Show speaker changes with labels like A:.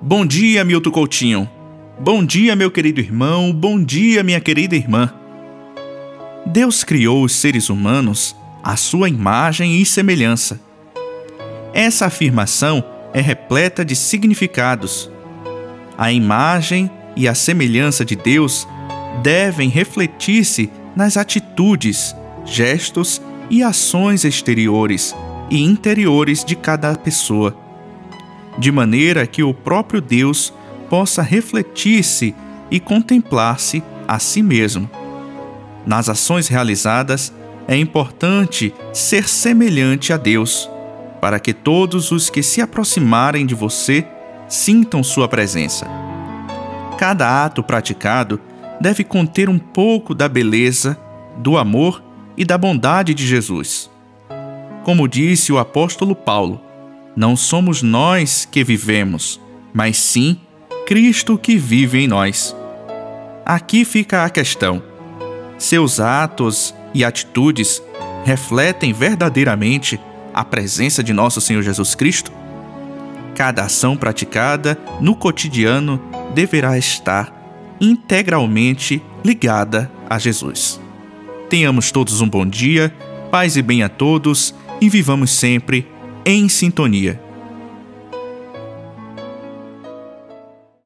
A: Bom dia, Milton Coutinho. Bom dia, meu querido irmão. Bom dia, minha querida irmã. Deus criou os seres humanos à sua imagem e semelhança. Essa afirmação é repleta de significados. A imagem e a semelhança de Deus devem refletir-se nas atitudes, gestos e ações exteriores e interiores de cada pessoa, de maneira que o próprio Deus possa refletir-se e contemplar-se a si mesmo. Nas ações realizadas, é importante ser semelhante a Deus, para que todos os que se aproximarem de você sintam sua presença. Cada ato praticado deve conter um pouco da beleza, do amor e da bondade de Jesus. Como disse o apóstolo Paulo, não somos nós que vivemos, mas sim Cristo que vive em nós. Aqui fica a questão: seus atos e atitudes refletem verdadeiramente a presença de nosso Senhor Jesus Cristo? Cada ação praticada no cotidiano deverá estar integralmente ligada a Jesus. Tenhamos todos um bom dia, paz e bem a todos e vivamos sempre em sintonia.